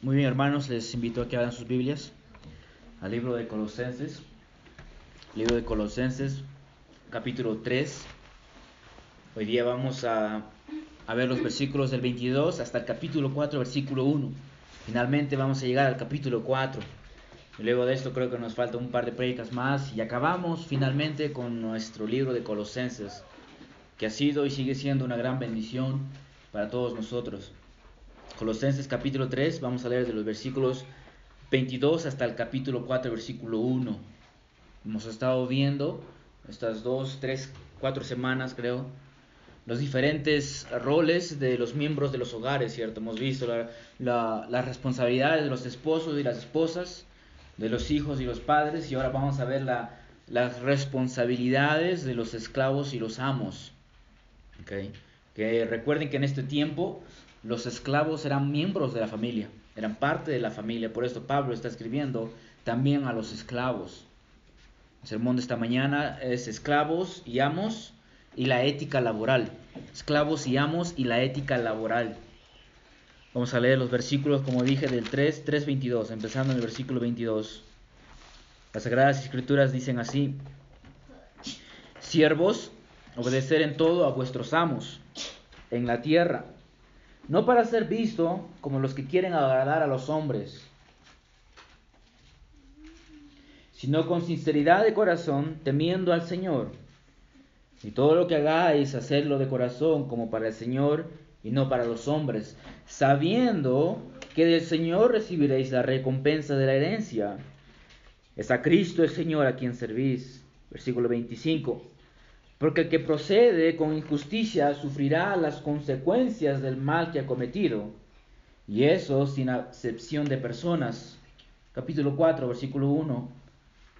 Muy bien, hermanos, les invito a que abran sus Biblias al libro de Colosenses. Libro de Colosenses, capítulo 3. Hoy día vamos a, a, ver los versículos del 22 hasta el capítulo 4, versículo 1. Finalmente vamos a llegar al capítulo 4. Y luego de esto creo que nos falta un par de prédicas más y acabamos finalmente con nuestro libro de Colosenses, que ha sido y sigue siendo una gran bendición para todos nosotros. Colosenses capítulo 3, vamos a leer de los versículos 22 hasta el capítulo 4, versículo 1. Hemos estado viendo estas dos, tres, cuatro semanas, creo, los diferentes roles de los miembros de los hogares, ¿cierto? Hemos visto las responsabilidades de los esposos y las esposas, de los hijos y los padres, y ahora vamos a ver las responsabilidades de los esclavos y los amos. ¿Okay? Que recuerden que en este tiempo los esclavos eran miembros de la familia, eran parte de la familia. Por esto Pablo está escribiendo también a los esclavos. El sermón de esta mañana es esclavos y amos y la ética laboral. Esclavos y amos y la ética laboral. Vamos a leer los versículos, como dije, del 3, 3, 22, empezando en el versículo 22. Las Sagradas Escrituras dicen así, siervos, obedecer en todo a vuestros amos en la tierra no para ser visto como los que quieren agradar a los hombres, sino con sinceridad de corazón, temiendo al Señor. Y todo lo que hagáis, hacerlo de corazón como para el Señor y no para los hombres, sabiendo que del Señor recibiréis la recompensa de la herencia. Es a Cristo el Señor a quien servís. Versículo 25. Porque el que procede con injusticia sufrirá las consecuencias del mal que ha cometido, y eso sin acepción de personas. Capítulo 4, versículo 1.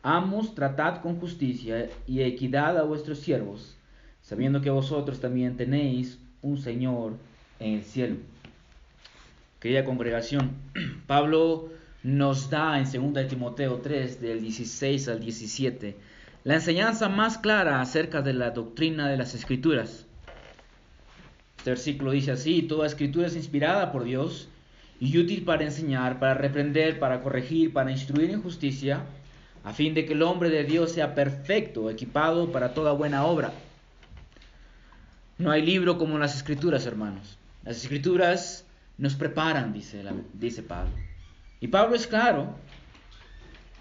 Amos, tratad con justicia y equidad a vuestros siervos, sabiendo que vosotros también tenéis un Señor en el cielo. Querida congregación, Pablo nos da en 2 Timoteo 3, del 16 al 17, la enseñanza más clara acerca de la doctrina de las escrituras. Este versículo dice así, toda escritura es inspirada por Dios y útil para enseñar, para reprender, para corregir, para instruir en justicia, a fin de que el hombre de Dios sea perfecto, equipado para toda buena obra. No hay libro como las escrituras, hermanos. Las escrituras nos preparan, dice, dice Pablo. Y Pablo es claro.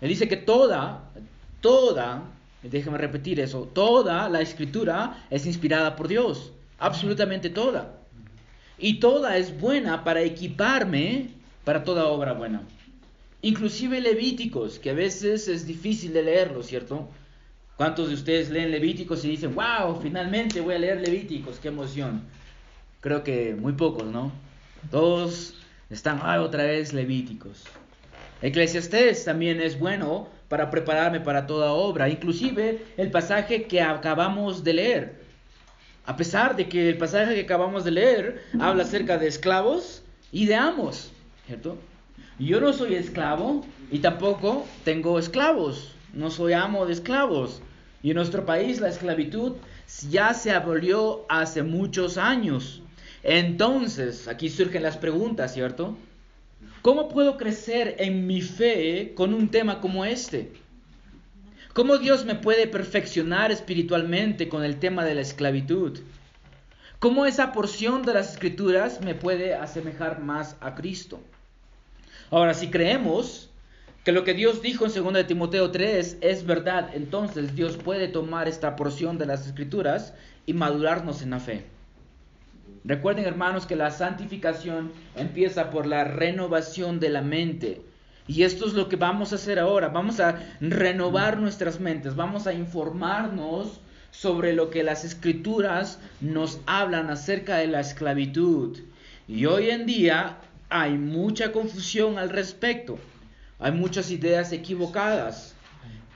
Él dice que toda, toda Déjeme repetir eso. Toda la escritura es inspirada por Dios. Absolutamente toda. Y toda es buena para equiparme para toda obra buena. Inclusive Levíticos, que a veces es difícil de leerlo, ¿cierto? ¿Cuántos de ustedes leen Levíticos y dicen, wow, finalmente voy a leer Levíticos, qué emoción? Creo que muy pocos, ¿no? Todos están, ah, otra vez Levíticos. Eclesiastés también es bueno para prepararme para toda obra, inclusive el pasaje que acabamos de leer. A pesar de que el pasaje que acabamos de leer habla acerca de esclavos y de amos, ¿cierto? Yo no soy esclavo y tampoco tengo esclavos, no soy amo de esclavos. Y en nuestro país la esclavitud ya se abolió hace muchos años. Entonces, aquí surgen las preguntas, ¿cierto? ¿Cómo puedo crecer en mi fe con un tema como este? ¿Cómo Dios me puede perfeccionar espiritualmente con el tema de la esclavitud? ¿Cómo esa porción de las escrituras me puede asemejar más a Cristo? Ahora, si creemos que lo que Dios dijo en 2 de Timoteo 3 es verdad, entonces Dios puede tomar esta porción de las escrituras y madurarnos en la fe. Recuerden hermanos que la santificación empieza por la renovación de la mente. Y esto es lo que vamos a hacer ahora. Vamos a renovar nuestras mentes. Vamos a informarnos sobre lo que las escrituras nos hablan acerca de la esclavitud. Y hoy en día hay mucha confusión al respecto. Hay muchas ideas equivocadas.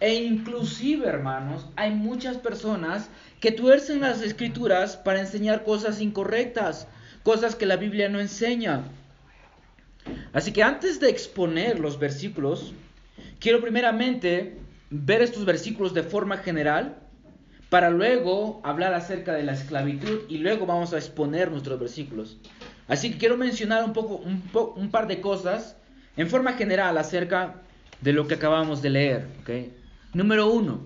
E inclusive, hermanos, hay muchas personas que tuercen las escrituras para enseñar cosas incorrectas, cosas que la Biblia no enseña. Así que antes de exponer los versículos, quiero primeramente ver estos versículos de forma general para luego hablar acerca de la esclavitud y luego vamos a exponer nuestros versículos. Así que quiero mencionar un poco un, par de cosas en forma general acerca de lo que acabamos de leer. Número uno,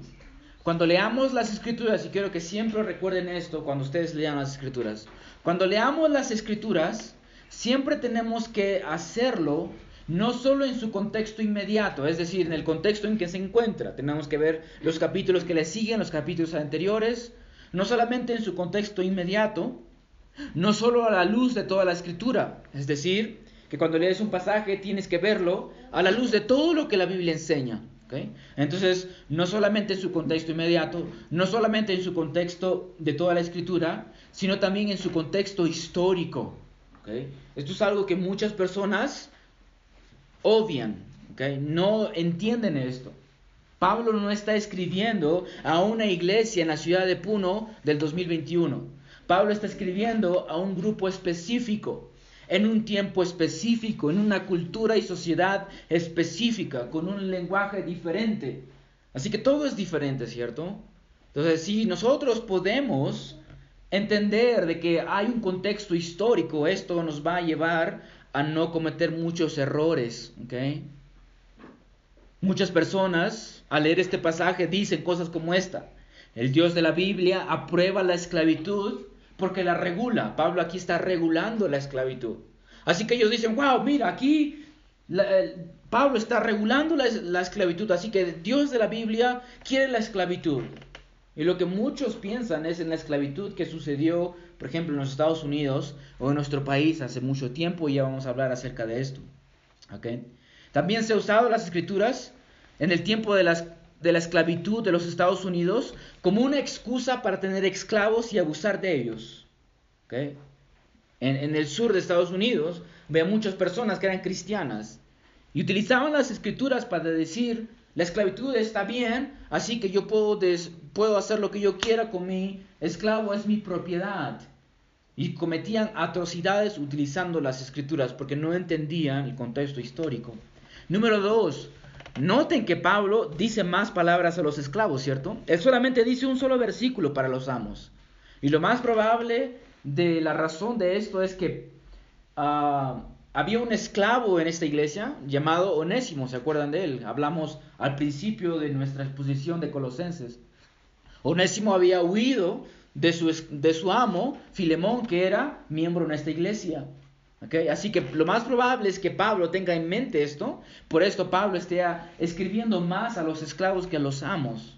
cuando leamos las escrituras, y quiero que siempre recuerden esto cuando ustedes lean las escrituras, cuando leamos las escrituras, siempre tenemos que hacerlo no solo en su contexto inmediato, es decir, en el contexto en que se encuentra. Tenemos que ver los capítulos que le siguen, los capítulos anteriores, no solamente en su contexto inmediato, no solo a la luz de toda la escritura, es decir, que cuando lees un pasaje tienes que verlo a la luz de todo lo que la Biblia enseña. Entonces, no solamente en su contexto inmediato, no solamente en su contexto de toda la escritura, sino también en su contexto histórico. Esto es algo que muchas personas obvian, no entienden esto. Pablo no está escribiendo a una iglesia en la ciudad de Puno del 2021. Pablo está escribiendo a un grupo específico, en un tiempo específico, en una cultura y sociedad específica, con un lenguaje diferente. Así que todo es diferente, ¿cierto? Entonces, si nosotros podemos entender de que hay un contexto histórico, esto nos va a llevar a no cometer muchos errores, ¿ok? Muchas personas al leer este pasaje dicen cosas como esta. El Dios de la Biblia aprueba la esclavitud porque la regula. Pablo aquí está regulando la esclavitud. Así que ellos dicen, wow, mira, aquí Pablo está regulando la, la, esclavitud. Así que Dios de la Biblia quiere la esclavitud. Y lo que muchos piensan es en la esclavitud que sucedió, por ejemplo, en los Estados Unidos o en nuestro país hace mucho tiempo y ya vamos a hablar acerca de esto. ¿Okay? También se ha usado las escrituras en el tiempo de las de la esclavitud de los Estados Unidos como una excusa para tener esclavos y abusar de ellos. En, en, el sur de Estados Unidos veo muchas personas que eran cristianas y utilizaban las escrituras para decir, la esclavitud está bien, así que yo puedo, puedo hacer lo que yo quiera con mi esclavo, es mi propiedad. Y cometían atrocidades utilizando las escrituras porque no entendían el contexto histórico. Número dos, Noten que Pablo dice más palabras a los esclavos, ¿cierto? Él solamente dice un solo versículo para los amos. Y lo más probable de la razón de esto es que ah, había un esclavo en esta iglesia llamado Onésimo, ¿se acuerdan de él? Hablamos al principio de nuestra exposición de Colosenses. Onésimo había huido de su, de su amo, Filemón, que era miembro en esta iglesia. Así que lo más probable es que Pablo tenga en mente esto, por esto Pablo esté escribiendo más a los esclavos que a los amos.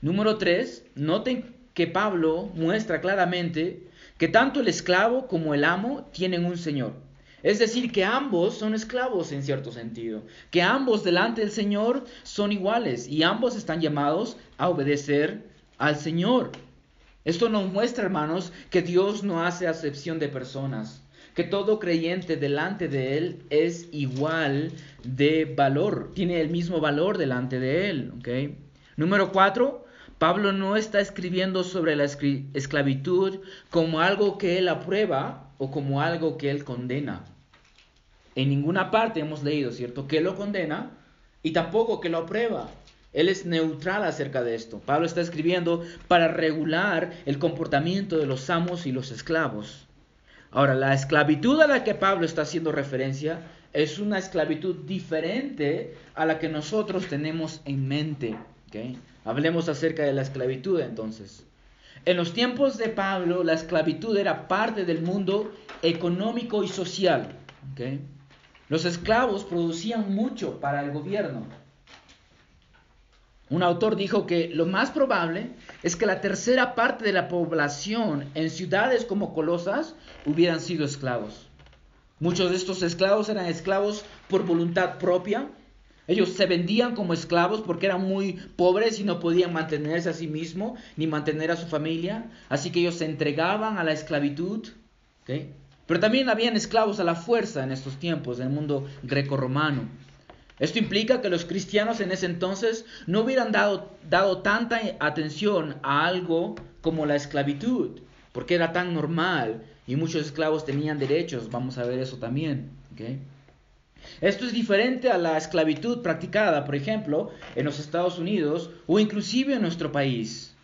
Número tres, noten que Pablo muestra claramente que tanto el esclavo como el amo tienen un Señor. Es decir, que ambos son esclavos en cierto sentido, que ambos delante del Señor son iguales y ambos están llamados a obedecer al Señor. Esto nos muestra, hermanos, que Dios no hace acepción de personas que todo creyente delante de Él es igual de valor, tiene el mismo valor delante de Él. Número cuatro, Pablo no está escribiendo sobre la esclavitud como algo que Él aprueba o como algo que Él condena. En ninguna parte hemos leído, ¿cierto?, que lo condena y tampoco que lo aprueba. Él es neutral acerca de esto. Pablo está escribiendo para regular el comportamiento de los amos y los esclavos. Ahora, la esclavitud a la que Pablo está haciendo referencia es una esclavitud diferente a la que nosotros tenemos en mente. Hablemos acerca de la esclavitud entonces. En los tiempos de Pablo, la esclavitud era parte del mundo económico y social. Los esclavos producían mucho para el gobierno. Un autor dijo que lo más probable es que la tercera parte de la población en ciudades como Colosas hubieran sido esclavos. Muchos de estos esclavos eran esclavos por voluntad propia. Ellos se vendían como esclavos porque eran muy pobres y no podían mantenerse a sí mismos ni mantener a su familia. Así que ellos se entregaban a la esclavitud. Pero también habían esclavos a la fuerza en estos tiempos, en el mundo greco-romano. Esto implica que los cristianos en ese entonces no hubieran dado, dado tanta atención a algo como la esclavitud, porque era tan normal y muchos esclavos tenían derechos, vamos a ver eso también. Esto es diferente a la esclavitud practicada, por ejemplo, en los Estados Unidos o inclusive en nuestro país.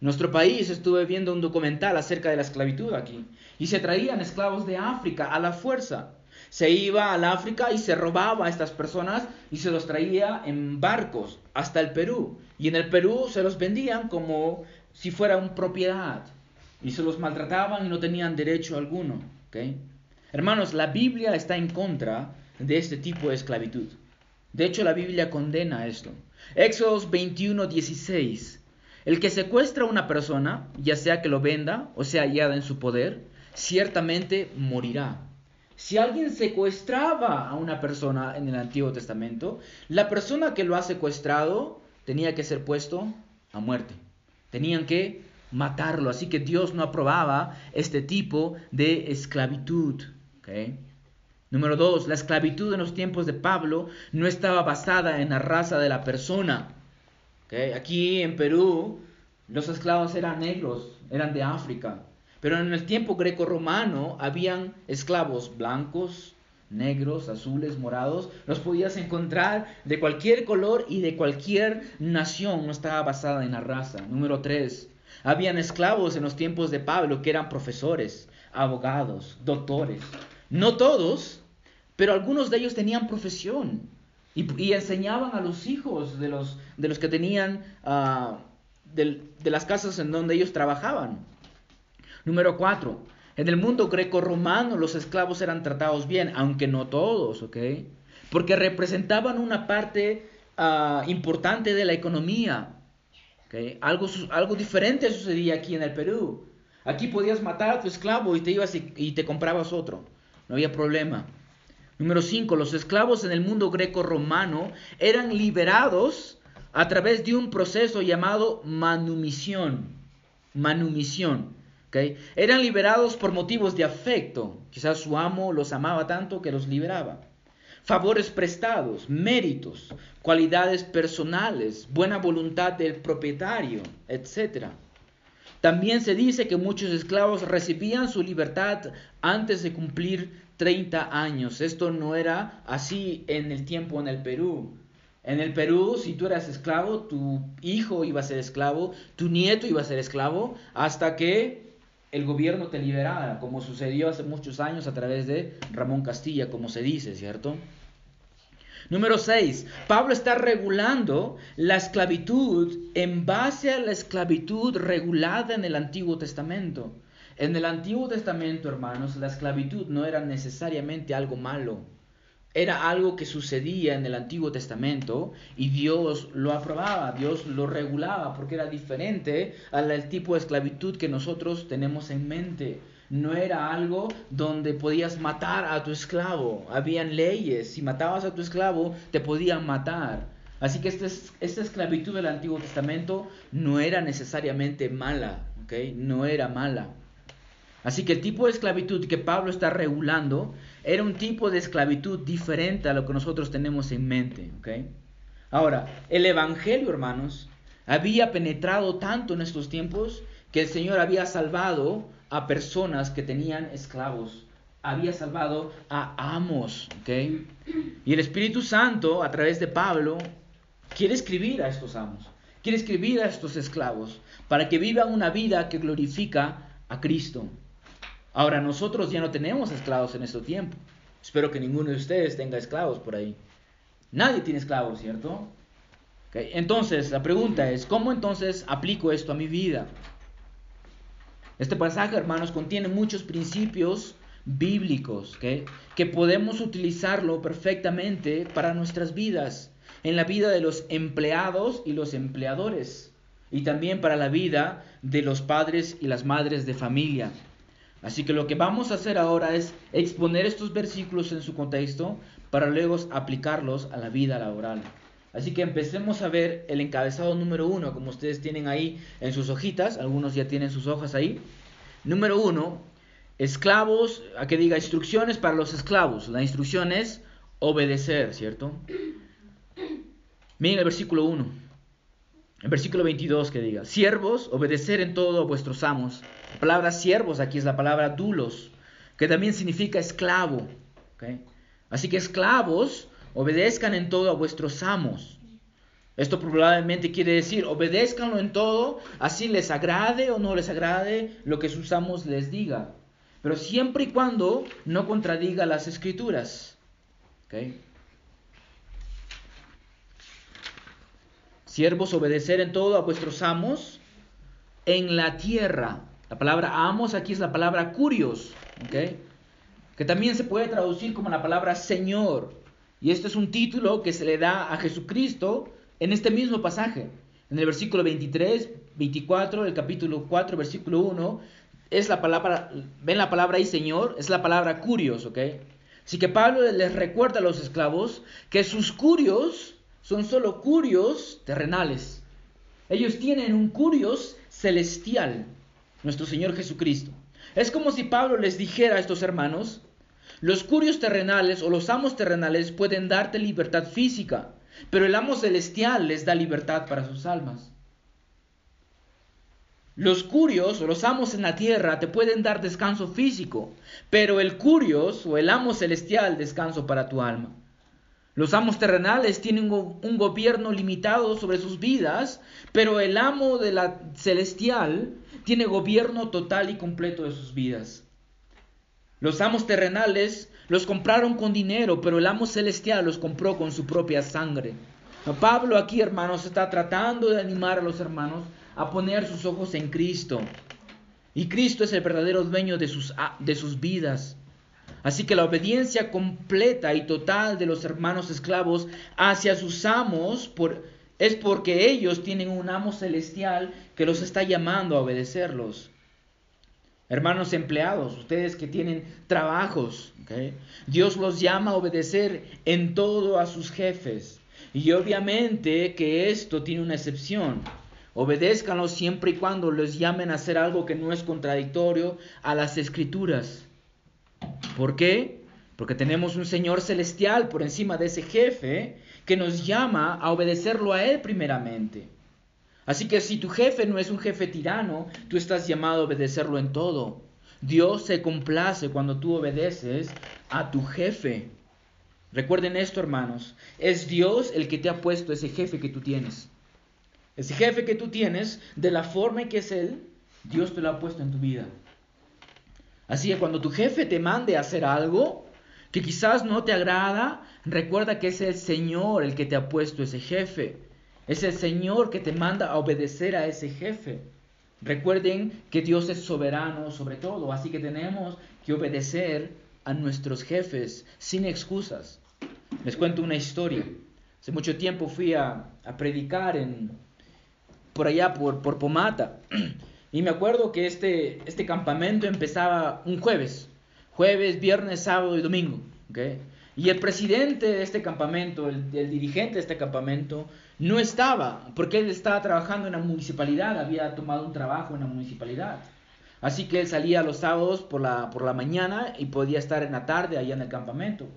Nuestro país estuve viendo un documental acerca de la esclavitud aquí y se traían esclavos de África a la fuerza se iba al África y se robaba a estas personas y se los traía en barcos hasta el Perú. Y en el Perú se los vendían como si fuera una propiedad. Y se los maltrataban y no tenían derecho alguno. Hermanos, la Biblia está en contra de este tipo de esclavitud. De hecho, la Biblia condena esto. Éxodos 21, 16. El que secuestra a una persona, ya sea que lo venda o sea hallada en su poder, ciertamente morirá. Si alguien secuestraba a una persona en el Antiguo Testamento, la persona que lo ha secuestrado tenía que ser puesto a muerte. Tenían que matarlo. Así que Dios no aprobaba este tipo de esclavitud. Número dos, la esclavitud en los tiempos de Pablo no estaba basada en la raza de la persona. Aquí en Perú los esclavos eran negros, eran de África. Pero en el tiempo greco-romano habían esclavos blancos, negros, azules, morados. Los podías encontrar de cualquier color y de cualquier nación. No estaba basada en la raza. Número tres, habían esclavos en los tiempos de Pablo que eran profesores, abogados, doctores. No todos, pero algunos de ellos tenían profesión y, enseñaban a los hijos de los, de los que tenían de, de las casas en donde ellos trabajaban. Número cuatro, en el mundo greco-romano los esclavos eran tratados bien, aunque no todos, ¿ok? Porque representaban una parte ah, importante de la economía. Algo, algo diferente sucedía aquí en el Perú. Aquí podías matar a tu esclavo y te ibas y, te comprabas otro. No había problema. Número 5. Los esclavos en el mundo greco-romano eran liberados a través de un proceso llamado manumisión. Manumisión. Eran liberados por motivos de afecto. Quizás su amo los amaba tanto que los liberaba. Favores prestados, méritos, cualidades personales, buena voluntad del propietario, etc. También se dice que muchos esclavos recibían su libertad antes de cumplir 30 años. Esto no era así en el tiempo en el Perú. En el Perú, si tú eras esclavo, tu hijo iba a ser esclavo, tu nieto iba a ser esclavo, hasta que el gobierno te liberara, como sucedió hace muchos años a través de Ramón Castilla, como se dice, ¿cierto? Número 6. Pablo está regulando la esclavitud en base a la esclavitud regulada en el Antiguo Testamento. En el Antiguo Testamento, hermanos, la esclavitud no era necesariamente algo malo era algo que sucedía en el Antiguo Testamento y Dios lo aprobaba, Dios lo regulaba porque era diferente al tipo de esclavitud que nosotros tenemos en mente. No era algo donde podías matar a tu esclavo, habían leyes, si matabas a tu esclavo te podían matar. Así que esta, esta esclavitud del Antiguo Testamento no era necesariamente mala, no era mala. Así que el tipo de esclavitud que Pablo está regulando era un tipo de esclavitud diferente a lo que nosotros tenemos en mente. Ahora, el Evangelio, hermanos, había penetrado tanto en estos tiempos que el Señor había salvado a personas que tenían esclavos. Había salvado a amos. Y el Espíritu Santo, a través de Pablo, quiere escribir a estos amos. Quiere escribir a estos esclavos para que vivan una vida que glorifica a Cristo. Ahora, nosotros ya no tenemos esclavos en este tiempo. Espero que ninguno de ustedes tenga esclavos por ahí. Nadie tiene esclavos, ¿cierto? Entonces, la pregunta es, ¿cómo entonces aplico esto a mi vida? Este pasaje, hermanos, contiene muchos principios bíblicos que podemos utilizarlo perfectamente para nuestras vidas, en la vida de los empleados y los empleadores, y también para la vida de los padres y las madres de familia. Así que lo que vamos a hacer ahora es exponer estos versículos en su contexto para luego aplicarlos a la vida laboral. Así que empecemos a ver el encabezado número uno, como ustedes tienen ahí en sus hojitas, algunos ya tienen sus hojas ahí. Número uno, esclavos, a que diga instrucciones para los esclavos. La instrucción es obedecer, ¿cierto? Miren el versículo 1. El versículo 22 que diga, siervos, obedecer en todo a vuestros amos. La palabra siervos aquí es la palabra dulos, que también significa esclavo. Así que esclavos, obedezcan en todo a vuestros amos. Esto probablemente quiere decir, obedezcanlo en todo, así les agrade o no les agrade lo que sus amos les diga. pero siempre y cuando no contradiga las escrituras. Siervos, obedecer en todo a vuestros amos en la tierra. La palabra amos aquí es la palabra curios, que también se puede traducir como la palabra Señor. Y este es un título que se le da a Jesucristo en este mismo pasaje. En el versículo 23, 24, el capítulo 4, versículo 1, es la palabra, ven la palabra ahí Señor, es la palabra curios, ¿ok? Así que Pablo les recuerda a los esclavos que sus curios son solo curios terrenales. Ellos tienen un curios celestial, nuestro Señor Jesucristo. Es como si Pablo les dijera a estos hermanos, los curios terrenales o los amos terrenales pueden darte libertad física, pero el amo celestial les da libertad para sus almas. Los curios o los amos en la tierra te pueden dar descanso físico, pero el curios o el amo celestial descanso para tu alma. Los amos terrenales tienen un gobierno limitado sobre sus vidas, pero el amo de la celestial tiene gobierno total y completo de sus vidas. Los amos terrenales los compraron con dinero, pero el amo celestial los compró con su propia sangre. Pablo aquí, hermanos, está tratando de animar a los hermanos a poner sus ojos en Cristo. Y Cristo es el verdadero dueño de sus, de sus vidas. Así que la obediencia completa y total de los hermanos esclavos hacia sus amos es porque ellos tienen un amo celestial que los está llamando a obedecerlos. Hermanos empleados, ustedes que tienen trabajos, Dios los llama a obedecer en todo a sus jefes. Y obviamente que esto tiene una excepción. Obedézcanlos siempre y cuando les llamen a hacer algo que no es contradictorio a las escrituras. ¿Por qué? Porque tenemos un Señor celestial por encima de ese jefe que nos llama a obedecerlo a Él primeramente. Así que si tu jefe no es un jefe tirano, tú estás llamado a obedecerlo en todo. Dios se complace cuando tú obedeces a tu jefe. Recuerden esto, hermanos. Es Dios el que te ha puesto ese jefe que tú tienes. Ese jefe que tú tienes, de la forma en que es Él, Dios te lo ha puesto en tu vida. Así que cuando tu jefe te mande a hacer algo que quizás no te agrada, recuerda que es el Señor el que te ha puesto ese jefe. Es el Señor que te manda a obedecer a ese jefe. Recuerden que Dios es soberano sobre todo, así que tenemos que obedecer a nuestros jefes sin excusas. Les cuento una historia. Hace mucho tiempo fui a, predicar en, por allá, por, por Pomata. Y me acuerdo que este, este campamento empezaba un jueves. Jueves, viernes, sábado y domingo. Y el presidente de este campamento, el, dirigente de este campamento, no estaba, porque él estaba trabajando en la municipalidad, había tomado un trabajo en la municipalidad. Así que él salía los sábados por la, por la mañana y podía estar en la tarde allá en el campamento.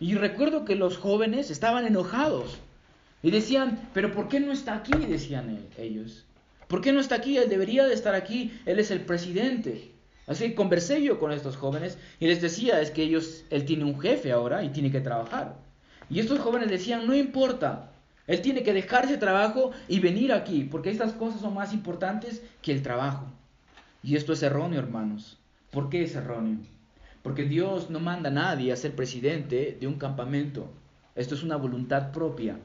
Y recuerdo que los jóvenes estaban enojados y decían, pero ¿por qué no está aquí? Decían ellos. ¿Por qué no está aquí? Él debería de estar aquí, él es el presidente. Así que conversé yo con estos jóvenes y les decía, es que ellos, él tiene un jefe ahora y tiene que trabajar. Y estos jóvenes decían, no importa, él tiene que dejar ese trabajo y venir aquí, porque estas cosas son más importantes que el trabajo. Y esto es erróneo, hermanos. ¿Por qué es erróneo? Porque Dios no manda a nadie a ser presidente de un campamento. Esto es una voluntad propia.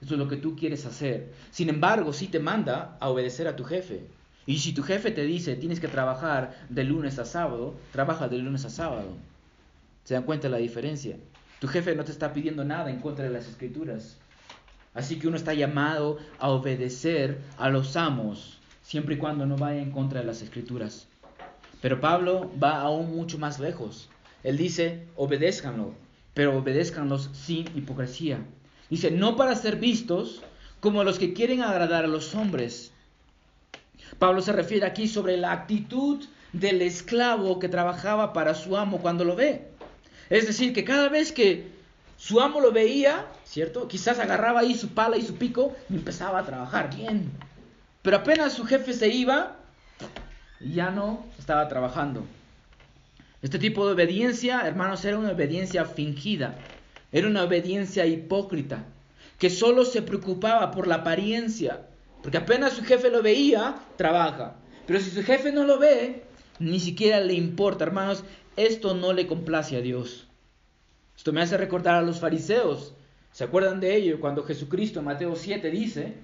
Esto es lo que tú quieres hacer. Sin embargo, sí te manda a obedecer a tu jefe. Y si tu jefe te dice tienes que trabajar de lunes a sábado, trabaja de lunes a sábado. ¿Se dan cuenta la diferencia? Tu jefe no te está pidiendo nada en contra de las escrituras. Así que uno está llamado a obedecer a los amos, siempre y cuando no vaya en contra de las escrituras. Pero Pablo va aún mucho más lejos. Él dice, obedézcanlo, pero obedézcanlos sin hipocresía. Dice, no para ser vistos como los que quieren agradar a los hombres. Pablo se refiere aquí sobre la actitud del esclavo que trabajaba para su amo cuando lo ve. Es decir, que cada vez que su amo lo veía, ¿cierto? Quizás agarraba ahí su pala y su pico y empezaba a trabajar bien. Pero apenas su jefe se iba, ya no estaba trabajando. Este tipo de obediencia, hermanos, era una obediencia fingida. Era una obediencia hipócrita, que solo se preocupaba por la apariencia. Porque apenas su jefe lo veía, trabaja. Pero si su jefe no lo ve, ni siquiera le importa, hermanos, esto no le complace a Dios. Esto me hace recordar a los fariseos. ¿Se acuerdan de ello cuando Jesucristo en Mateo 7 dice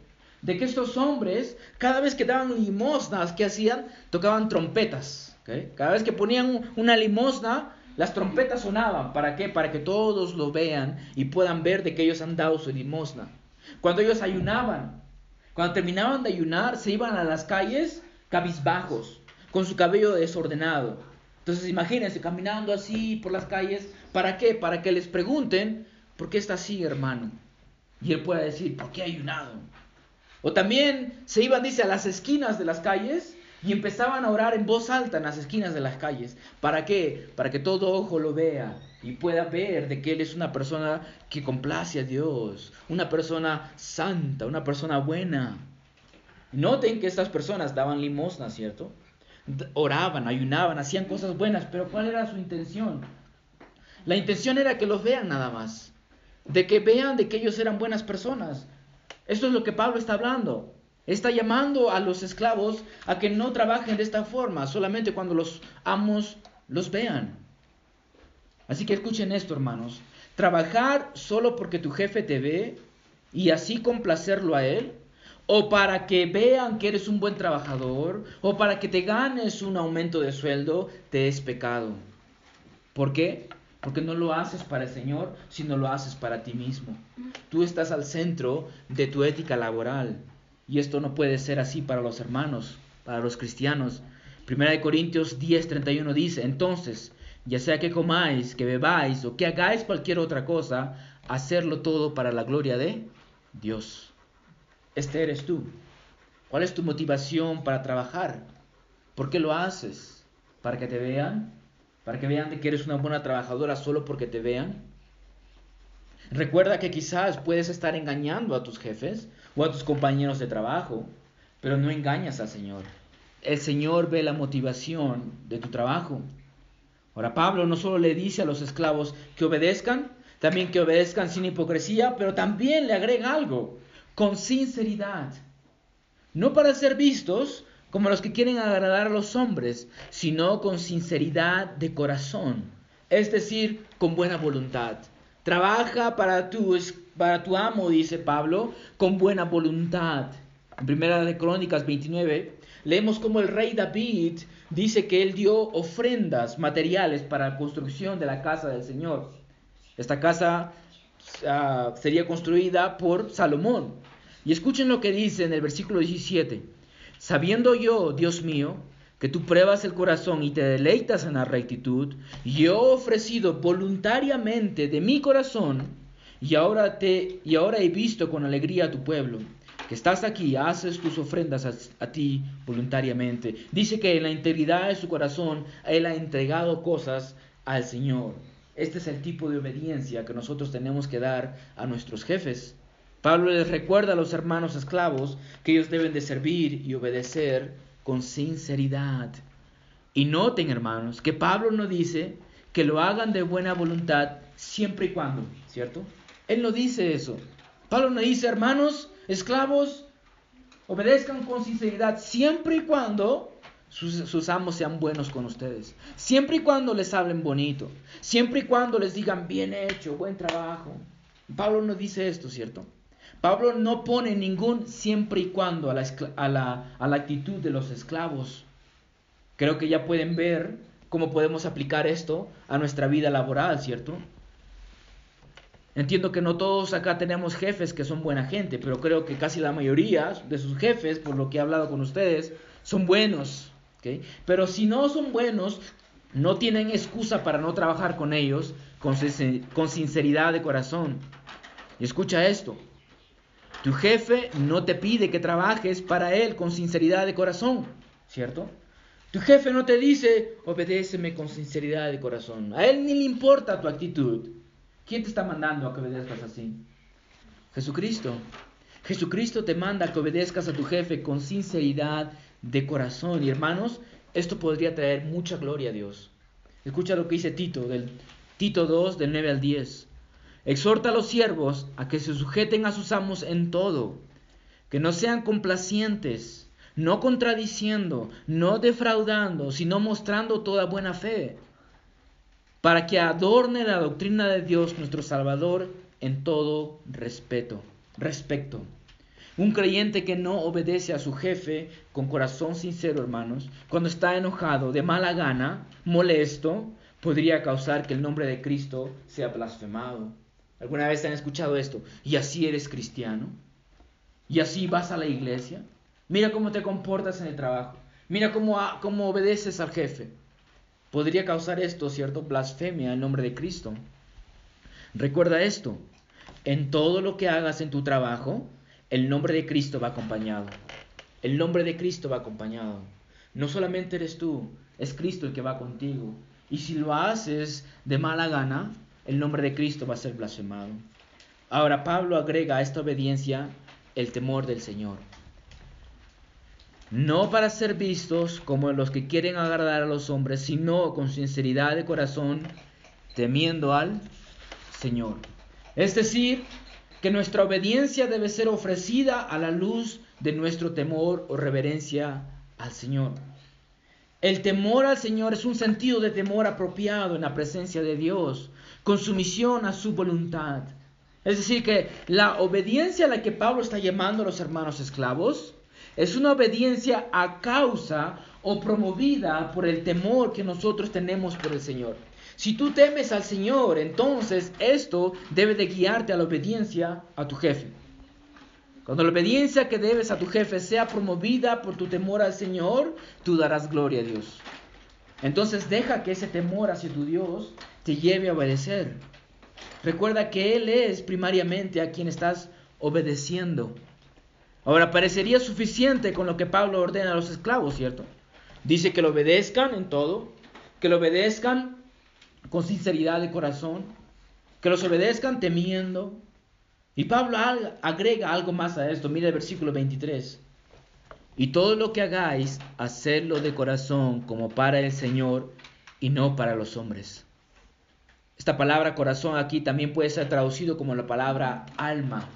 de que estos hombres, cada vez que daban limosnas, ¿qué hacían? Tocaban trompetas. Cada vez que ponían una limosna, las trompetas sonaban. ¿Para qué? Para que todos lo vean y puedan ver de que ellos han dado su limosna. Cuando ellos ayunaban, cuando terminaban de ayunar, se iban a las calles cabizbajos, con su cabello desordenado. Entonces imagínense, caminando así por las calles, ¿para qué? Para que les pregunten, ¿por qué está así, hermano? Y él pueda decir, ¿por qué ha ayunado? O también se iban, dice, a las esquinas de las calles y empezaban a orar en voz alta en las esquinas de las calles. ¿Para qué? Para que todo ojo lo vea y pueda ver de que Él es una persona que complace a Dios, una persona santa, una persona buena. Noten que estas personas daban limosna, ¿cierto? Oraban, ayunaban, hacían cosas buenas, pero ¿cuál era su intención? La intención era que los vean nada más, de que vean de que ellos eran buenas personas. Esto es lo que Pablo está hablando. Está llamando a los esclavos a que no trabajen de esta forma, solamente cuando los amos los vean. Así que escuchen esto, hermanos. Trabajar solo porque tu jefe te ve y así complacerlo a él, o para que vean que eres un buen trabajador, o para que te ganes un aumento de sueldo, te es pecado. ¿Por qué? Porque no lo haces para el Señor, sino lo haces para ti mismo. Tú estás al centro de tu ética laboral. Y esto no puede ser así para los hermanos, para los cristianos. Primera de Corintios 10:31 dice, entonces, ya sea que comáis, que bebáis o que hagáis cualquier otra cosa, hacerlo todo para la gloria de Dios. Este eres tú. ¿Cuál es tu motivación para trabajar? ¿Por qué lo haces? ¿Para que te vean? ¿Para que vean que eres una buena trabajadora solo porque te vean? Recuerda que quizás puedes estar engañando a tus jefes o a tus compañeros de trabajo, pero no engañas al Señor. El Señor ve la motivación de tu trabajo. Ahora Pablo no solo le dice a los esclavos que obedezcan, también que obedezcan sin hipocresía, pero también le agrega algo, con sinceridad. No para ser vistos como los que quieren agradar a los hombres, sino con sinceridad de corazón, es decir, con buena voluntad. Trabaja para tu, para tu amo, dice Pablo, con buena voluntad. En Primera de Crónicas 29 leemos como el rey David dice que él dio ofrendas materiales para la construcción de la casa del Señor. Esta casa ah, sería construida por Salomón. Y escuchen lo que dice en el versículo 17. Sabiendo yo, Dios mío, que tú pruebas el corazón y te deleitas en la rectitud, yo he ofrecido voluntariamente de mi corazón, y ahora, te, y ahora he visto con alegría a tu pueblo que estás aquí, haces tus ofrendas a, ti voluntariamente. Dice que en la integridad de su corazón Él ha entregado cosas al Señor. Este es el tipo de obediencia que nosotros tenemos que dar a nuestros jefes. Pablo les recuerda a los hermanos esclavos que ellos deben de servir y obedecer con sinceridad. Y noten, hermanos, que Pablo no dice que lo hagan de buena voluntad siempre y cuando, ¿cierto? Él no dice eso. Pablo no dice, hermanos, Esclavos, obedezcan con sinceridad siempre y cuando sus, amos sean buenos con ustedes. Siempre y cuando les hablen bonito. Siempre y cuando les digan bien hecho, buen trabajo. Pablo no dice esto, ¿cierto? Pablo no pone ningún siempre y cuando a la, a la, a la actitud de los esclavos. Creo que ya pueden ver cómo podemos aplicar esto a nuestra vida laboral, ¿cierto? Entiendo que no todos acá tenemos jefes que son buena gente, pero creo que casi la mayoría de sus jefes, por lo que he hablado con ustedes, son buenos. Pero si no son buenos, no tienen excusa para no trabajar con ellos con sinceridad de corazón. Y escucha esto. Tu jefe no te pide que trabajes para él con sinceridad de corazón, ¿cierto? Tu jefe no te dice, obedéceme con sinceridad de corazón. A él ni le importa tu actitud. ¿Quién te está mandando a que obedezcas así? Jesucristo. Jesucristo te manda que obedezcas a tu jefe con sinceridad de corazón. Y hermanos, esto podría traer mucha gloria a Dios. Escucha lo que dice Tito, del Tito 2, del 9 al 10. Exhorta a los siervos a que se sujeten a sus amos en todo, que no sean complacientes, no contradiciendo, no defraudando, sino mostrando toda buena fe, para que adorne la doctrina de Dios nuestro Salvador en todo respeto, respecto. Un creyente que no obedece a su jefe con corazón sincero, hermanos, cuando está enojado, de mala gana, molesto, podría causar que el nombre de Cristo sea blasfemado. ¿Alguna vez han escuchado esto? ¿Y así eres cristiano? ¿Y así vas a la iglesia? Mira cómo te comportas en el trabajo. Mira cómo, cómo obedeces al jefe. Podría causar esto, ¿cierto? Blasfemia en nombre de Cristo. Recuerda esto. En todo lo que hagas en tu trabajo, el nombre de Cristo va acompañado. El nombre de Cristo va acompañado. No solamente eres tú, es Cristo el que va contigo. Y si lo haces de mala gana, el nombre de Cristo va a ser blasfemado. Ahora Pablo agrega a esta obediencia el temor del Señor. No para ser vistos como los que quieren agradar a los hombres, sino con sinceridad de corazón, temiendo al Señor. Es decir, que nuestra obediencia debe ser ofrecida a la luz de nuestro temor o reverencia al Señor. El temor al Señor es un sentido de temor apropiado en la presencia de Dios, con sumisión a su voluntad. Es decir, que la obediencia a la que Pablo está llamando a los hermanos esclavos es una obediencia a causa o promovida por el temor que nosotros tenemos por el Señor. Si tú temes al Señor, entonces esto debe de guiarte a la obediencia a tu jefe. Cuando la obediencia que debes a tu jefe sea promovida por tu temor al Señor, tú darás gloria a Dios. Entonces deja que ese temor hacia tu Dios te lleve a obedecer. Recuerda que Él es primariamente a quien estás obedeciendo. Ahora, parecería suficiente con lo que Pablo ordena a los esclavos, ¿cierto? Dice que lo obedezcan en todo, que lo obedezcan con sinceridad de corazón, que los obedezcan temiendo. Y Pablo agrega algo más a esto. Mira el versículo 23. Y todo lo que hagáis, hacedlo de corazón como para el Señor y no para los hombres. Esta palabra corazón aquí también puede ser traducido como la palabra alma.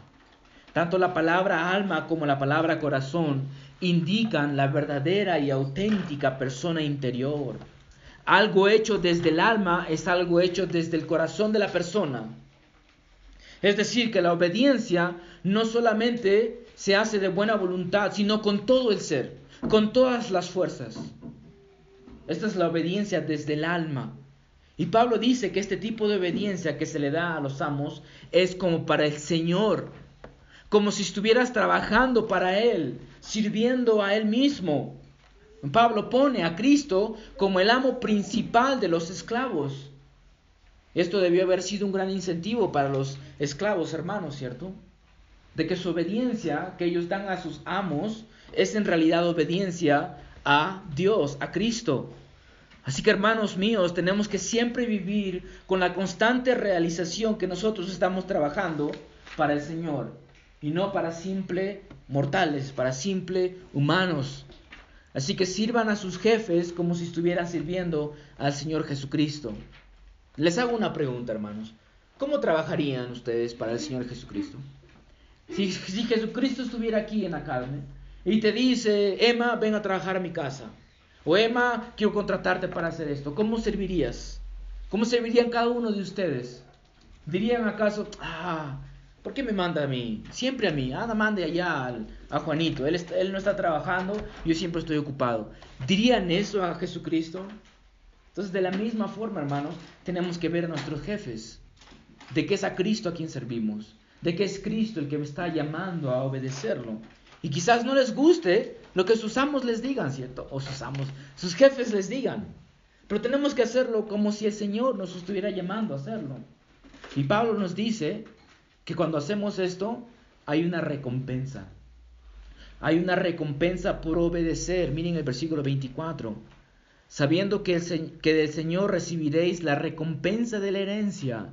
Tanto la palabra alma como la palabra corazón indican la verdadera y auténtica persona interior algo hecho desde el alma es algo hecho desde el corazón de la persona. Es decir, que la obediencia no solamente se hace de buena voluntad, sino con todo el ser, con todas las fuerzas. Esta es la obediencia desde el alma. Y Pablo dice que este tipo de obediencia que se le da a los amos es como para el Señor, como si estuvieras trabajando para Él, sirviendo a Él mismo. Pablo pone a Cristo como el amo principal de los esclavos. Esto debió haber sido un gran incentivo para los esclavos, hermanos, ¿cierto? De que su obediencia que ellos dan a sus amos es en realidad obediencia a Dios, a Cristo. Así que hermanos míos, tenemos que siempre vivir con la constante realización que nosotros estamos trabajando para el Señor y no para simple mortales, para simple humanos. Así que sirvan a sus jefes como si estuvieran sirviendo al Señor Jesucristo. Les hago una pregunta, hermanos. ¿Cómo trabajarían ustedes para el Señor Jesucristo? Si, Jesucristo estuviera aquí en la carne y te dice, Emma, ven a trabajar a mi casa. O Emma, quiero contratarte para hacer esto. ¿Cómo servirías? ¿Cómo servirían cada uno de ustedes? ¿Dirían acaso, ah, ¿Por qué me manda a mí? Siempre a mí. Anda, mande allá a Juanito. Él, él no está trabajando, yo siempre estoy ocupado. ¿Dirían eso a Jesucristo? Entonces, de la misma forma, hermanos, tenemos que ver a nuestros jefes. De que es a Cristo a quien servimos. De que es Cristo el que me está llamando a obedecerlo. Y quizás no les guste lo que sus amos les digan, ¿cierto? O sus amos, sus jefes les digan. Pero tenemos que hacerlo como si el Señor nos estuviera llamando a hacerlo. Y Pablo nos dice que cuando hacemos esto hay una recompensa. Hay una recompensa por obedecer. Miren el versículo 24. Sabiendo que, el, del Señor recibiréis la recompensa de la herencia.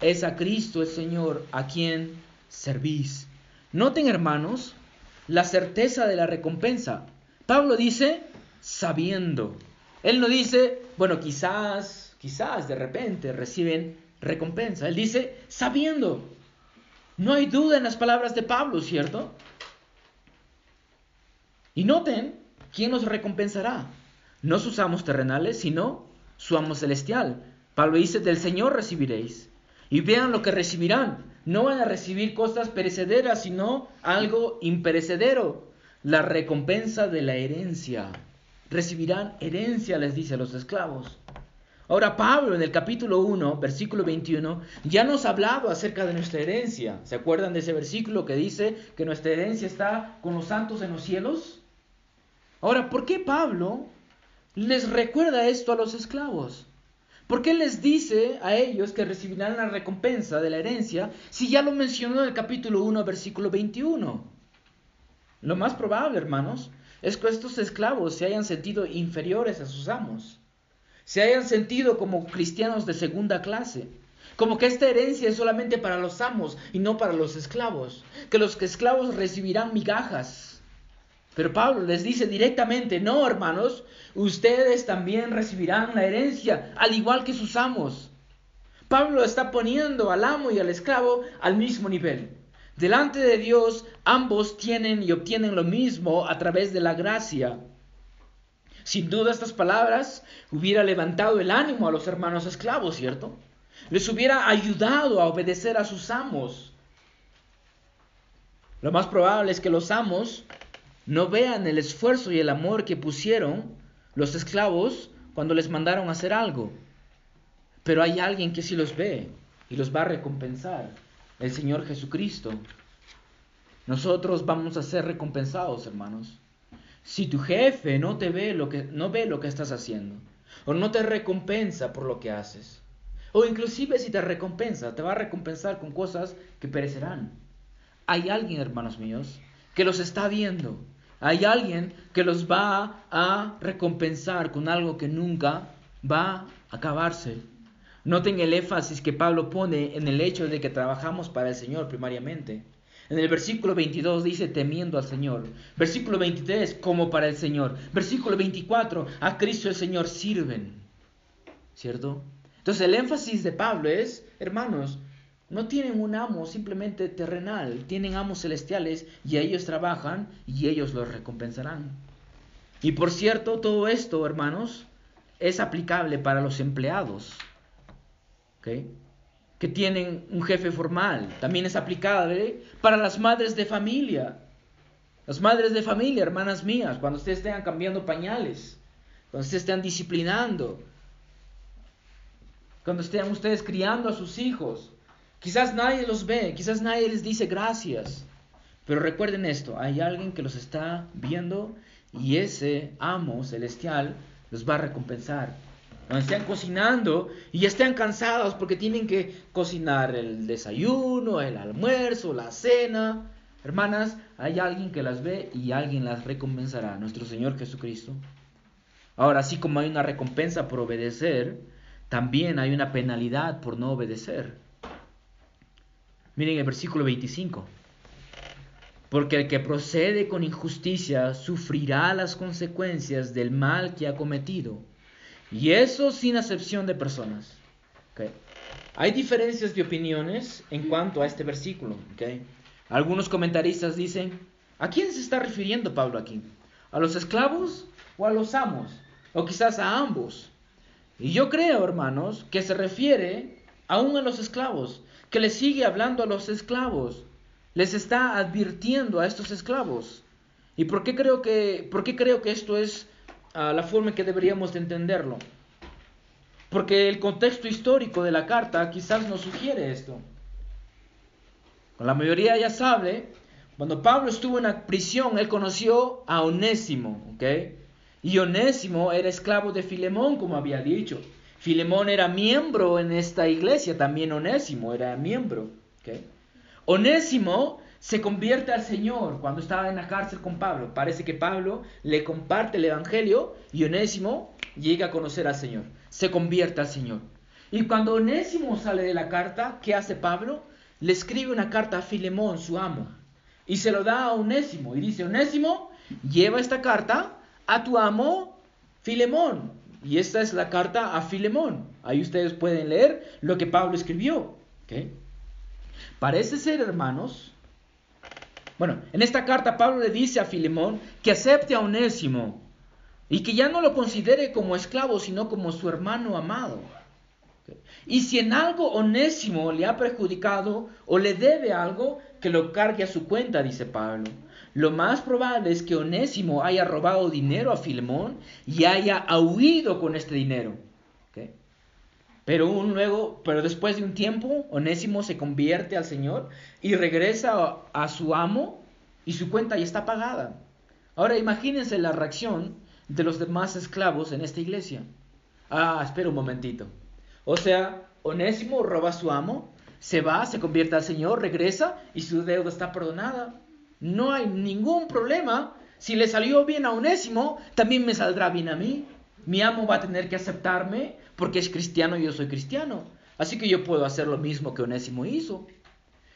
Es a Cristo el Señor a quien servís. Noten, hermanos, la certeza de la recompensa. Pablo dice, sabiendo. Él no dice, bueno, quizás, quizás de repente reciben recompensa. Él dice, sabiendo. No hay duda en las palabras de Pablo, ¿cierto? Y noten, ¿quién nos recompensará? No sus amos terrenales, sino su amo celestial. Pablo dice, del Señor recibiréis. Y vean lo que recibirán. No van a recibir cosas perecederas, sino algo imperecedero. La recompensa de la herencia. Recibirán herencia, les dice a los esclavos. Ahora Pablo en el capítulo 1, versículo 21, ya nos ha hablado acerca de nuestra herencia. ¿Se acuerdan de ese versículo que dice que nuestra herencia está con los santos en los cielos? Ahora, ¿por qué Pablo les recuerda esto a los esclavos? ¿Por qué les dice a ellos que recibirán la recompensa de la herencia si ya lo mencionó en el capítulo 1, versículo 21? Lo más probable, hermanos, es que estos esclavos se hayan sentido inferiores a sus amos se hayan sentido como cristianos de segunda clase. Como que esta herencia es solamente para los amos y no para los esclavos. Que los esclavos recibirán migajas. Pero Pablo les dice directamente, no hermanos, ustedes también recibirán la herencia, al igual que sus amos. Pablo está poniendo al amo y al esclavo al mismo nivel. Delante de Dios ambos tienen y obtienen lo mismo a través de la gracia. Sin duda estas palabras hubiera levantado el ánimo a los hermanos esclavos, ¿cierto? Les hubiera ayudado a obedecer a sus amos. Lo más probable es que los amos no vean el esfuerzo y el amor que pusieron los esclavos cuando les mandaron hacer algo. Pero hay alguien que sí los ve y los va a recompensar, el Señor Jesucristo. Nosotros vamos a ser recompensados, hermanos. Si tu jefe no te ve lo que no ve lo que estás haciendo o no te recompensa por lo que haces, o inclusive si te recompensa, te va a recompensar con cosas que perecerán. Hay alguien, hermanos míos, que los está viendo. Hay alguien que los va a recompensar con algo que nunca va a acabarse. Noten el énfasis que Pablo pone en el hecho de que trabajamos para el Señor primariamente. En el versículo 22 dice temiendo al Señor. Versículo 23, como para el Señor. Versículo 24, a Cristo el Señor sirven. ¿Cierto? Entonces el énfasis de Pablo es, hermanos, no tienen un amo simplemente terrenal, tienen amos celestiales y ellos trabajan y ellos los recompensarán. Y por cierto, todo esto, hermanos, es aplicable para los empleados. Que tienen un jefe formal. También es aplicable para las madres de familia. Las madres de familia, hermanas mías, cuando ustedes estén cambiando pañales, cuando ustedes estén disciplinando, cuando estén ustedes criando a sus hijos. Quizás nadie los ve, quizás nadie les dice gracias. Pero recuerden esto, hay alguien que los está viendo y ese amo celestial los va a recompensar cuando estén cocinando y estén cansados porque tienen que cocinar el desayuno, el almuerzo, la cena. Hermanas, hay alguien que las ve y alguien las recompensará, nuestro Señor Jesucristo. Ahora, así como hay una recompensa por obedecer, también hay una penalidad por no obedecer. Miren el versículo 25. Porque el que procede con injusticia sufrirá las consecuencias del mal que ha cometido y eso sin acepción de personas. Hay diferencias de opiniones en cuanto a este versículo. Algunos comentaristas dicen, ¿a quién se está refiriendo Pablo aquí? ¿A los esclavos o a los amos? O quizás a ambos. Y yo creo, hermanos, que se refiere aún a los esclavos, que le sigue hablando a los esclavos, les está advirtiendo a estos esclavos. ¿Y por qué creo que, por qué creo que esto es a la forma en que deberíamos de entenderlo. Porque el contexto histórico de la carta quizás nos sugiere esto. La mayoría ya sabe, cuando Pablo estuvo en la prisión, él conoció a Onésimo, ¿ok? Y Onésimo era esclavo de Filemón, como había dicho. Filemón era miembro en esta iglesia, también Onésimo era miembro, ¿ok? Onésimo se convierte al Señor cuando estaba en la cárcel con Pablo. Parece que Pablo le comparte el Evangelio y Onésimo llega a conocer al Señor. Se convierte al Señor. Y cuando Onésimo sale de la carta, ¿qué hace Pablo? Le escribe una carta a Filemón, su amo, y se lo da a Onésimo. Y dice, Onésimo, lleva esta carta a tu amo Filemón. Y esta es la carta a Filemón. Ahí ustedes pueden leer lo que Pablo escribió. Parece ser, hermanos, Bueno, en esta carta Pablo le dice a Filemón que acepte a Onésimo y que ya no lo considere como esclavo, sino como su hermano amado. Y si en algo Onésimo le ha perjudicado o le debe algo, que lo cargue a su cuenta, dice Pablo. Lo más probable es que Onésimo haya robado dinero a Filemón y haya huido con este dinero. Pero, un luego, pero después de un tiempo, Onésimo se convierte al Señor y regresa a, su amo y su cuenta ya está pagada. Ahora imagínense la reacción de los demás esclavos en esta iglesia. Ah, espera un momentito. O sea, Onésimo roba a su amo, se va, se convierte al Señor, regresa y su deuda está perdonada. No hay ningún problema. Si le salió bien a Onésimo, también me saldrá bien a mí. Mi amo va a tener que aceptarme porque es cristiano y yo soy cristiano. Así que yo puedo hacer lo mismo que Onésimo hizo.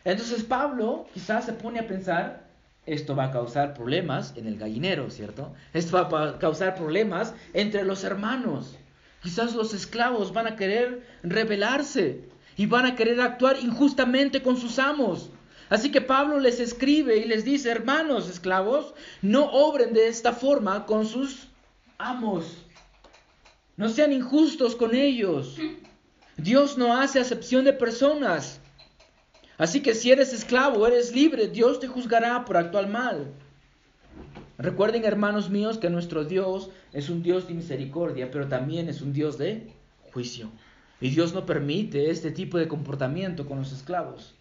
Entonces Pablo quizás se pone a pensar, esto va a causar problemas en el gallinero, ¿cierto? Esto va a causar problemas entre los hermanos. Quizás los esclavos van a querer rebelarse y van a querer actuar injustamente con sus amos. Así que Pablo les escribe y les dice, hermanos esclavos, no obren de esta forma con sus amos. No sean injustos con ellos. Dios no hace acepción de personas. Así que si eres esclavo, eres libre, Dios te juzgará por actuar mal. Recuerden, hermanos míos, que nuestro Dios es un Dios de misericordia, pero también es un Dios de juicio. Y Dios no permite este tipo de comportamiento con los esclavos.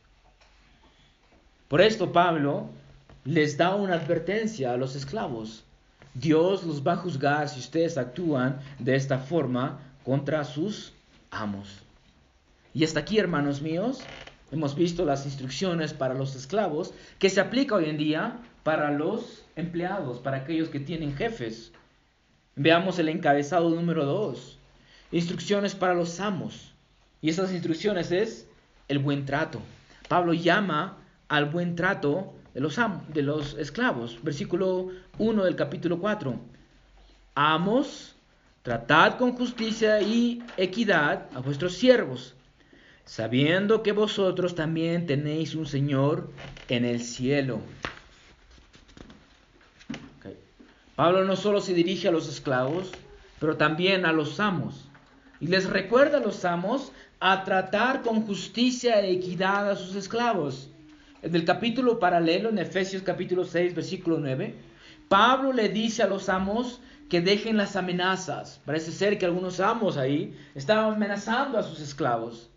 Por esto Pablo les da una advertencia a los esclavos. Dios los va a juzgar si ustedes actúan de esta forma contra sus amos. Y hasta aquí, hermanos míos, hemos visto las instrucciones para los esclavos que se aplica hoy en día para los empleados, para aquellos que tienen jefes. Veamos el encabezado número 2. Instrucciones para los amos. Y esas instrucciones es el buen trato. Pablo llama al buen trato de los, de los esclavos. Versículo 1 del capítulo 4. Amos, tratad con justicia y equidad a vuestros siervos, sabiendo que vosotros también tenéis un Señor en el cielo. Pablo no solo se dirige a los esclavos, pero también a los amos. Y les recuerda a los amos a tratar con justicia e equidad a sus esclavos. En el capítulo paralelo, en Efesios capítulo 6, versículo 9, Pablo le dice a los amos que dejen las amenazas. Parece ser que algunos amos ahí estaban amenazando a sus esclavos.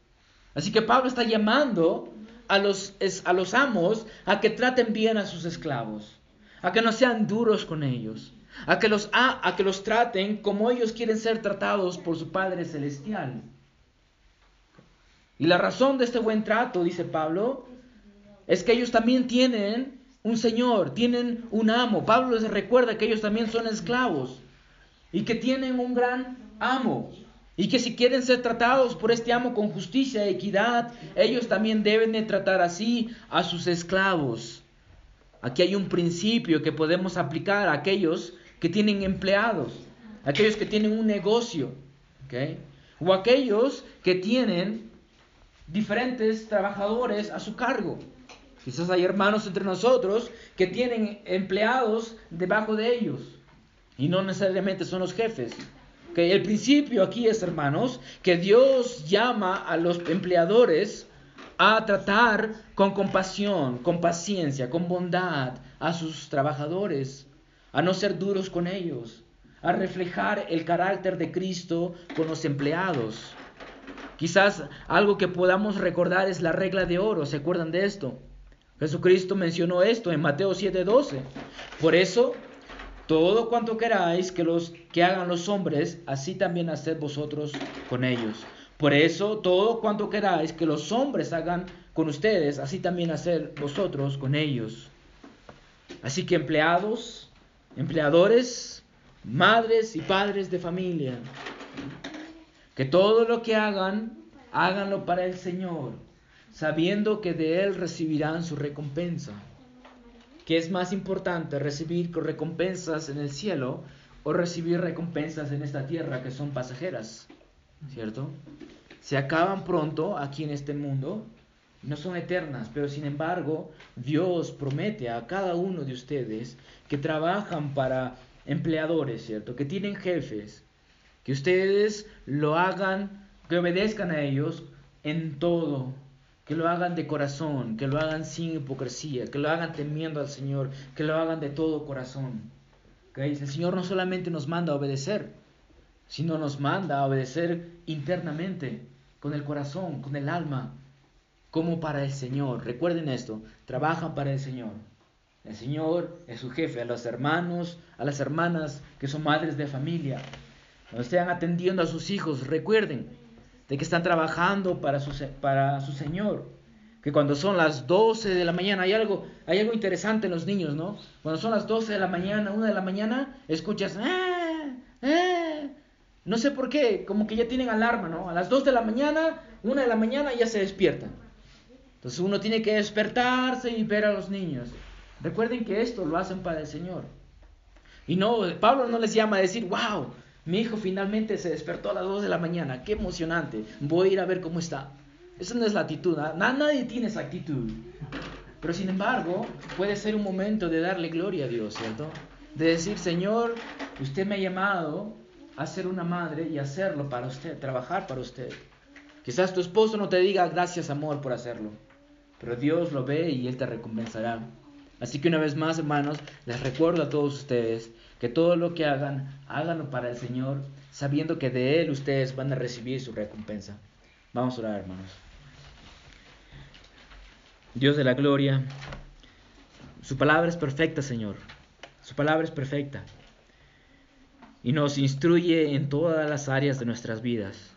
Así que Pablo está llamando a los, a los amos a que traten bien a sus esclavos, a que no sean duros con ellos, a que los, a que los traten como ellos quieren ser tratados por su Padre Celestial. Y la razón de este buen trato, dice Pablo, es que ellos también tienen un Señor, tienen un amo. Pablo les recuerda que ellos también son esclavos y que tienen un gran amo. Y que si quieren ser tratados por este amo con justicia e equidad, ellos también deben de tratar así a sus esclavos. Aquí hay un principio que podemos aplicar a aquellos que tienen empleados, aquellos que tienen un negocio, o aquellos que tienen diferentes trabajadores a su cargo. Quizás hay hermanos entre nosotros que tienen empleados debajo de ellos y no necesariamente son los jefes. Que el principio aquí es, hermanos, que Dios llama a los empleadores a tratar con compasión, con paciencia, con bondad a sus trabajadores, a no ser duros con ellos, a reflejar el carácter de Cristo con los empleados. Quizás algo que podamos recordar es la regla de oro, ¿se acuerdan de esto? Jesucristo mencionó esto en Mateo 7:12. Por eso, todo cuanto queráis que, los, que hagan los hombres, así también haced vosotros con ellos. Por eso, todo cuanto queráis que los hombres hagan con ustedes, así también haced vosotros con ellos. Así que empleados, empleadores, madres y padres de familia, que todo lo que hagan, háganlo para el Señor sabiendo que de Él recibirán su recompensa. ¿Qué es más importante, recibir recompensas en el cielo o recibir recompensas en esta tierra que son pasajeras? ¿Cierto? Se acaban pronto aquí en este mundo no son eternas, pero sin embargo Dios promete a cada uno de ustedes que trabajan para empleadores, ¿cierto? Que tienen jefes, que ustedes lo hagan, que obedezcan a ellos en todo, que lo hagan de corazón, que lo hagan sin hipocresía, que lo hagan temiendo al Señor, que lo hagan de todo corazón. El Señor no solamente nos manda a obedecer, sino nos manda a obedecer internamente, con el corazón, con el alma, como para el Señor. Recuerden esto, trabajan para el Señor. El Señor es su jefe, a los hermanos, a las hermanas que son madres de familia, no estén atendiendo a sus hijos, recuerden de que están trabajando para su, para su Señor. Que cuando son las 12 de la mañana, hay algo, hay algo interesante en los niños, ¿no? Cuando son las 12 de la mañana, 1 de la mañana, escuchas, ¡eh! ¡eh! No sé por qué, como que ya tienen alarma, ¿no? A las 2 de la mañana, 1 de la mañana ya se despiertan. Entonces uno tiene que despertarse y ver a los niños. Recuerden que esto lo hacen para el Señor. Y no, Pablo no les llama a decir, wow, mi hijo finalmente se despertó a las 2 de la mañana, qué emocionante, voy a ir a ver cómo está. Esa no es la actitud, nadie tiene esa actitud. Pero sin embargo, puede ser un momento de darle gloria a Dios, ¿cierto? De decir, Señor, usted me ha llamado a ser una madre y hacerlo para usted, trabajar para usted. Quizás tu esposo no te diga gracias amor por hacerlo, pero Dios lo ve y Él te recompensará. Así que una vez más, hermanos, les recuerdo a todos ustedes que todo lo que hagan, háganlo para el Señor, sabiendo que de Él ustedes van a recibir su recompensa. Vamos a orar, hermanos. Dios de la gloria, su palabra es perfecta, Señor. Su palabra es perfecta y nos instruye en todas las áreas de nuestras vidas.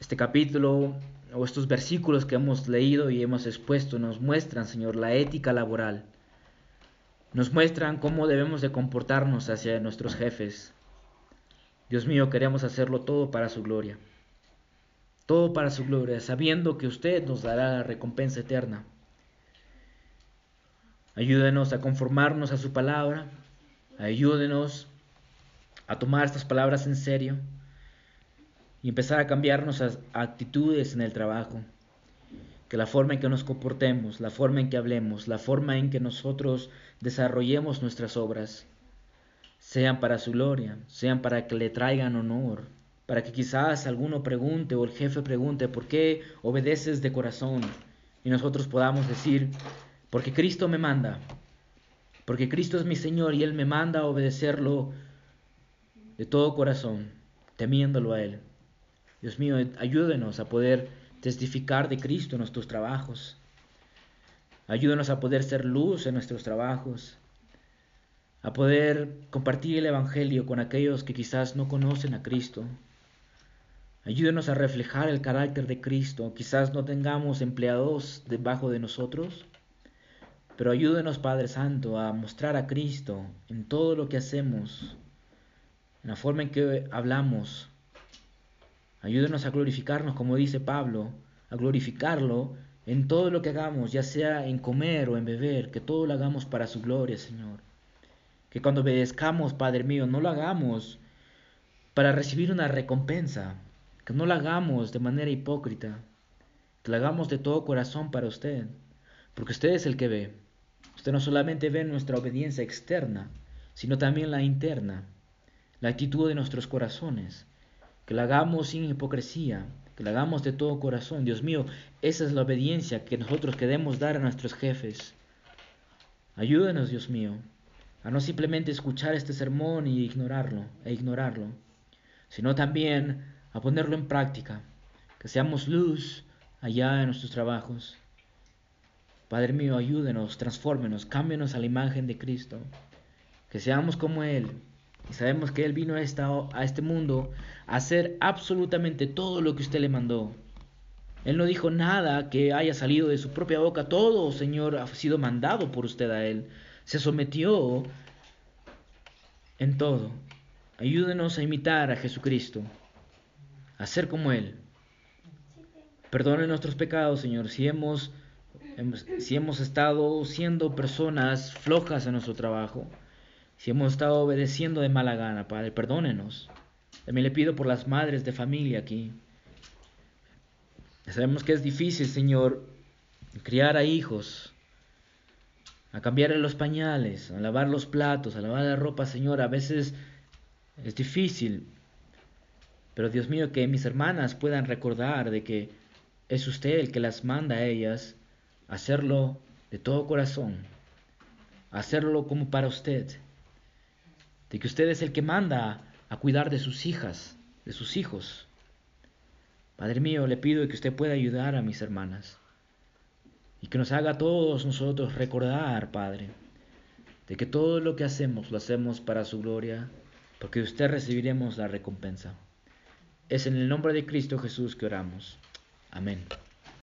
Este capítulo o estos versículos que hemos leído y hemos expuesto nos muestran, Señor, la ética laboral. Nos muestran cómo debemos de comportarnos hacia nuestros jefes. Dios mío, queremos hacerlo todo para su gloria. Todo para su gloria, sabiendo que usted nos dará la recompensa eterna. Ayúdenos a conformarnos a su palabra Ayúdenos a tomar estas palabras en serio empezar a cambiar nuestras actitudes en el trabajo. Que la forma en que nos comportemos, la forma en que hablemos, la forma en que nosotros desarrollemos nuestras obras, sean para su gloria, sean para que le traigan honor, para que quizás alguno pregunte o el jefe pregunte, ¿por qué obedeces de corazón? Y nosotros podamos decir, porque Cristo me manda, porque Cristo es mi Señor y Él me manda a obedecerlo de todo corazón, temiéndolo a Él. Dios mío, ayúdenos a poder testificar de Cristo en nuestros trabajos. Ayúdenos a poder ser luz en nuestros trabajos, a poder compartir el Evangelio con aquellos que quizás no conocen a Cristo. Ayúdenos a reflejar el carácter de Cristo. Quizás no tengamos empleados debajo de nosotros, pero ayúdenos, Padre Santo, a mostrar a Cristo en todo lo que hacemos, en la forma en que hablamos. Ayúdenos a glorificarnos, como dice Pablo, a glorificarlo en todo lo que hagamos, ya sea en comer o en beber, que todo lo hagamos para su gloria, Señor. Que cuando obedezcamos, Padre mío, no lo hagamos para recibir una recompensa, que no lo hagamos de manera hipócrita, que lo hagamos de todo corazón para usted, porque usted es el que ve. Usted no solamente ve nuestra obediencia externa, sino también la interna, la actitud de nuestros corazones, que la hagamos sin hipocresía, que la hagamos de todo corazón. Dios mío, esa es la obediencia que nosotros queremos dar a nuestros jefes. Ayúdenos, Dios mío, a no simplemente escuchar este sermón y ignorarlo, e ignorarlo, sino también a ponerlo en práctica, que seamos luz allá en nuestros trabajos, Padre mío, ayúdenos, transfórmenos, cámbienos a la imagen de Cristo, que seamos como Él. Y sabemos que Él vino a, esta, a este mundo a hacer absolutamente todo lo que usted le mandó. Él no dijo nada que haya salido de su propia boca. Todo, Señor, ha sido mandado por usted a Él. Se sometió en todo. Ayúdenos a imitar a Jesucristo, a ser como Él. Perdone nuestros pecados, Señor, si hemos si hemos estado siendo personas flojas en nuestro trabajo, si hemos estado obedeciendo de mala gana, Padre, perdónenos. También le pido por las madres de familia aquí. Sabemos que es difícil, Señor, criar a hijos, a cambiarle los pañales, a lavar los platos, a lavar la ropa, Señor. A veces es difícil, pero Dios mío, que mis hermanas puedan recordar de que es usted el que las manda a ellas hacerlo de todo corazón, hacerlo como para usted, de que usted es el que manda a cuidar de sus hijas, de sus hijos. Padre mío, le pido que usted pueda ayudar a mis hermanas y que nos haga a todos nosotros recordar, Padre, de que todo lo que hacemos lo hacemos para su gloria, porque de usted recibiremos la recompensa. Es en el nombre de Cristo Jesús que oramos. Amén.